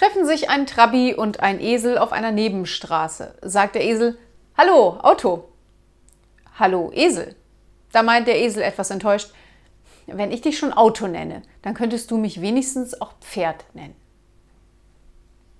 treffen sich ein Trabi und ein Esel auf einer Nebenstraße. Sagt der Esel, Hallo, Auto. Hallo, Esel. Da meint der Esel etwas enttäuscht, wenn ich dich schon Auto nenne, dann könntest du mich wenigstens auch Pferd nennen.